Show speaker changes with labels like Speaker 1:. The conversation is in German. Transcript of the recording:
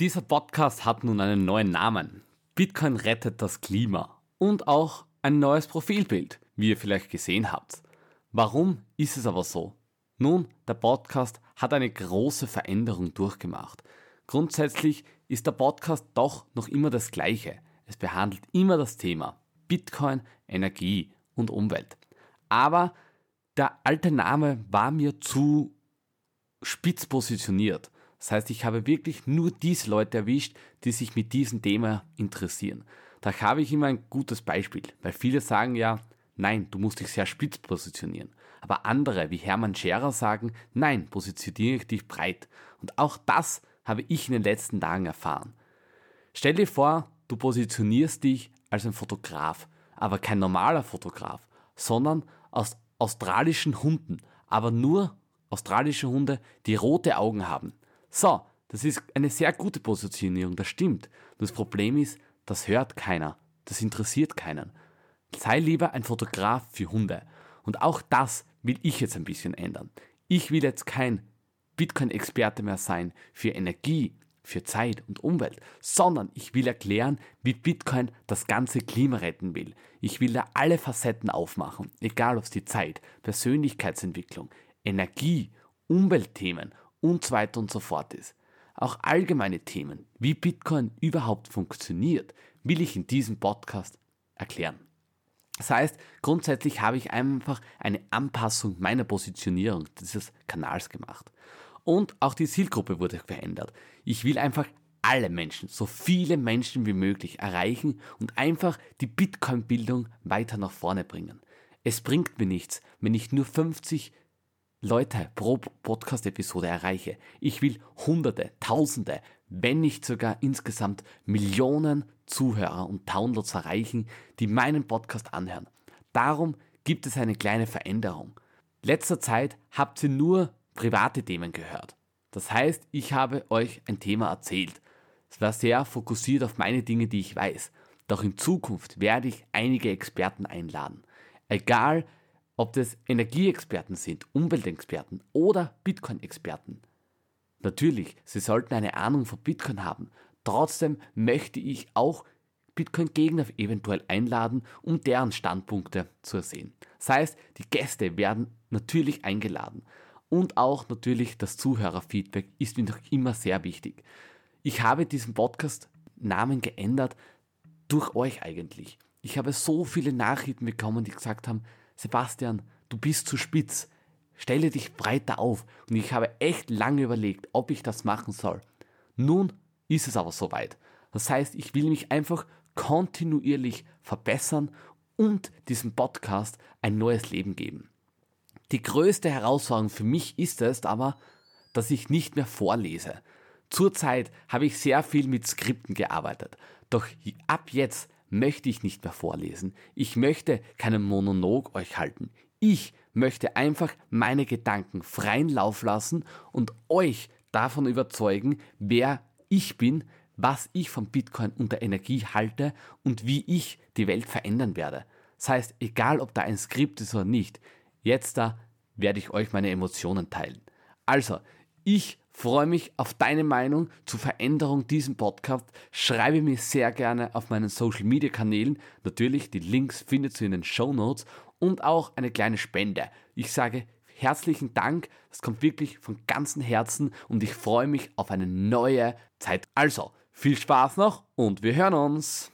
Speaker 1: Dieser Podcast hat nun einen neuen Namen. Bitcoin rettet das Klima und auch ein neues Profilbild, wie ihr vielleicht gesehen habt. Warum ist es aber so? Nun, der Podcast hat eine große Veränderung durchgemacht. Grundsätzlich ist der Podcast doch noch immer das gleiche. Es behandelt immer das Thema Bitcoin, Energie und Umwelt. Aber der alte Name war mir zu spitz positioniert. Das heißt, ich habe wirklich nur diese Leute erwischt, die sich mit diesem Thema interessieren. Da habe ich immer ein gutes Beispiel, weil viele sagen ja, nein, du musst dich sehr spitz positionieren. Aber andere, wie Hermann Scherer, sagen, nein, positioniere dich breit. Und auch das habe ich in den letzten Tagen erfahren. Stell dir vor, du positionierst dich als ein Fotograf, aber kein normaler Fotograf, sondern aus australischen Hunden, aber nur australische Hunde, die rote Augen haben. So, das ist eine sehr gute Positionierung, das stimmt. das Problem ist, das hört keiner, das interessiert keinen. Sei lieber ein Fotograf für Hunde. Und auch das will ich jetzt ein bisschen ändern. Ich will jetzt kein Bitcoin-Experte mehr sein für Energie, für Zeit und Umwelt, sondern ich will erklären, wie Bitcoin das ganze Klima retten will. Ich will da alle Facetten aufmachen, egal ob es die Zeit, Persönlichkeitsentwicklung, Energie, Umweltthemen und so weiter und so fort ist. Auch allgemeine Themen, wie Bitcoin überhaupt funktioniert, will ich in diesem Podcast erklären. Das heißt, grundsätzlich habe ich einfach eine Anpassung meiner Positionierung dieses Kanals gemacht. Und auch die Zielgruppe wurde verändert. Ich will einfach alle Menschen, so viele Menschen wie möglich erreichen und einfach die Bitcoin-Bildung weiter nach vorne bringen. Es bringt mir nichts, wenn ich nur 50 Leute pro Podcast-Episode erreiche. Ich will Hunderte, Tausende, wenn nicht sogar insgesamt Millionen Zuhörer und Downloads erreichen, die meinen Podcast anhören. Darum gibt es eine kleine Veränderung. Letzter Zeit habt ihr nur private Themen gehört. Das heißt, ich habe euch ein Thema erzählt. Es war sehr fokussiert auf meine Dinge, die ich weiß. Doch in Zukunft werde ich einige Experten einladen. Egal, ob das Energieexperten sind, Umweltexperten oder Bitcoin-Experten. Natürlich, sie sollten eine Ahnung von Bitcoin haben. Trotzdem möchte ich auch Bitcoin-Gegner eventuell einladen, um deren Standpunkte zu sehen. Das heißt, die Gäste werden natürlich eingeladen. Und auch natürlich das Zuhörerfeedback ist mir noch immer sehr wichtig. Ich habe diesen Podcast Namen geändert durch euch eigentlich. Ich habe so viele Nachrichten bekommen, die gesagt haben, Sebastian, du bist zu spitz. Stelle dich breiter auf. Und ich habe echt lange überlegt, ob ich das machen soll. Nun ist es aber soweit. Das heißt, ich will mich einfach kontinuierlich verbessern und diesem Podcast ein neues Leben geben. Die größte Herausforderung für mich ist es aber, dass ich nicht mehr vorlese. Zurzeit habe ich sehr viel mit Skripten gearbeitet. Doch ab jetzt möchte ich nicht mehr vorlesen. Ich möchte keinen Monolog euch halten. Ich möchte einfach meine Gedanken freien Lauf lassen und euch davon überzeugen, wer ich bin, was ich von Bitcoin und der Energie halte und wie ich die Welt verändern werde. Das heißt, egal ob da ein Skript ist oder nicht, jetzt da werde ich euch meine Emotionen teilen. Also, ich freue mich auf deine Meinung zur Veränderung diesem Podcast. Schreibe mir sehr gerne auf meinen Social Media Kanälen. Natürlich, die Links findest du in den Show Notes und auch eine kleine Spende. Ich sage herzlichen Dank. Das kommt wirklich von ganzem Herzen und ich freue mich auf eine neue Zeit. Also, viel Spaß noch und wir hören uns.